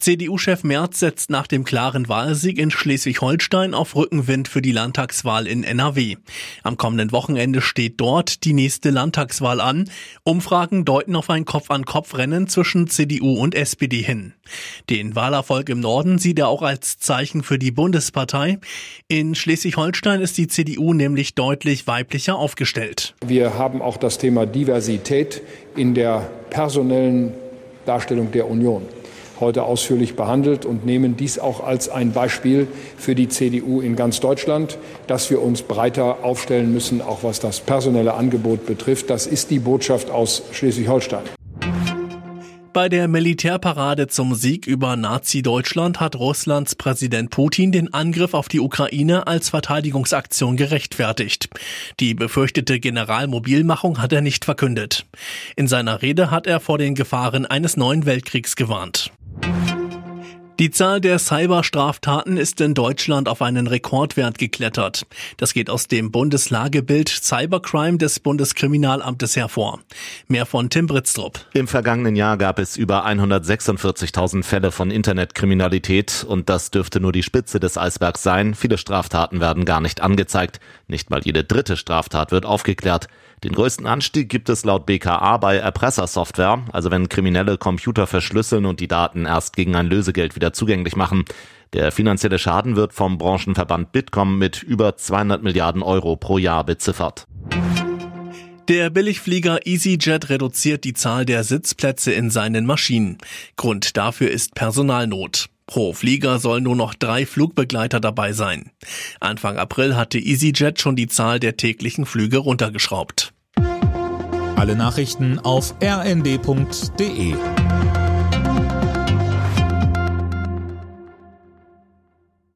CDU-Chef Merz setzt nach dem klaren Wahlsieg in Schleswig-Holstein auf Rückenwind für die Landtagswahl in NRW. Am kommenden Wochenende steht dort die nächste Landtagswahl an. Umfragen deuten auf ein Kopf-an-Kopf-Rennen zwischen CDU und SPD hin. Den Wahlerfolg im Norden sieht er auch als Zeichen für die Bundespartei. In Schleswig-Holstein ist die CDU nämlich deutlich weiblicher aufgestellt. Wir haben auch das Thema Diversität in der personellen Darstellung der Union heute ausführlich behandelt und nehmen dies auch als ein Beispiel für die CDU in ganz Deutschland, dass wir uns breiter aufstellen müssen, auch was das personelle Angebot betrifft. Das ist die Botschaft aus Schleswig-Holstein. Bei der Militärparade zum Sieg über Nazi-Deutschland hat Russlands Präsident Putin den Angriff auf die Ukraine als Verteidigungsaktion gerechtfertigt. Die befürchtete Generalmobilmachung hat er nicht verkündet. In seiner Rede hat er vor den Gefahren eines neuen Weltkriegs gewarnt. Die Zahl der Cyberstraftaten ist in Deutschland auf einen Rekordwert geklettert. Das geht aus dem Bundeslagebild Cybercrime des Bundeskriminalamtes hervor. Mehr von Tim Britztrup. Im vergangenen Jahr gab es über 146.000 Fälle von Internetkriminalität und das dürfte nur die Spitze des Eisbergs sein. Viele Straftaten werden gar nicht angezeigt. Nicht mal jede dritte Straftat wird aufgeklärt. Den größten Anstieg gibt es laut BKA bei Erpressersoftware, also wenn Kriminelle Computer verschlüsseln und die Daten erst gegen ein Lösegeld wieder zugänglich machen. Der finanzielle Schaden wird vom Branchenverband Bitkom mit über 200 Milliarden Euro pro Jahr beziffert. Der Billigflieger EasyJet reduziert die Zahl der Sitzplätze in seinen Maschinen. Grund dafür ist Personalnot. Pro Flieger sollen nur noch drei Flugbegleiter dabei sein. Anfang April hatte EasyJet schon die Zahl der täglichen Flüge runtergeschraubt. Alle Nachrichten auf rnd.de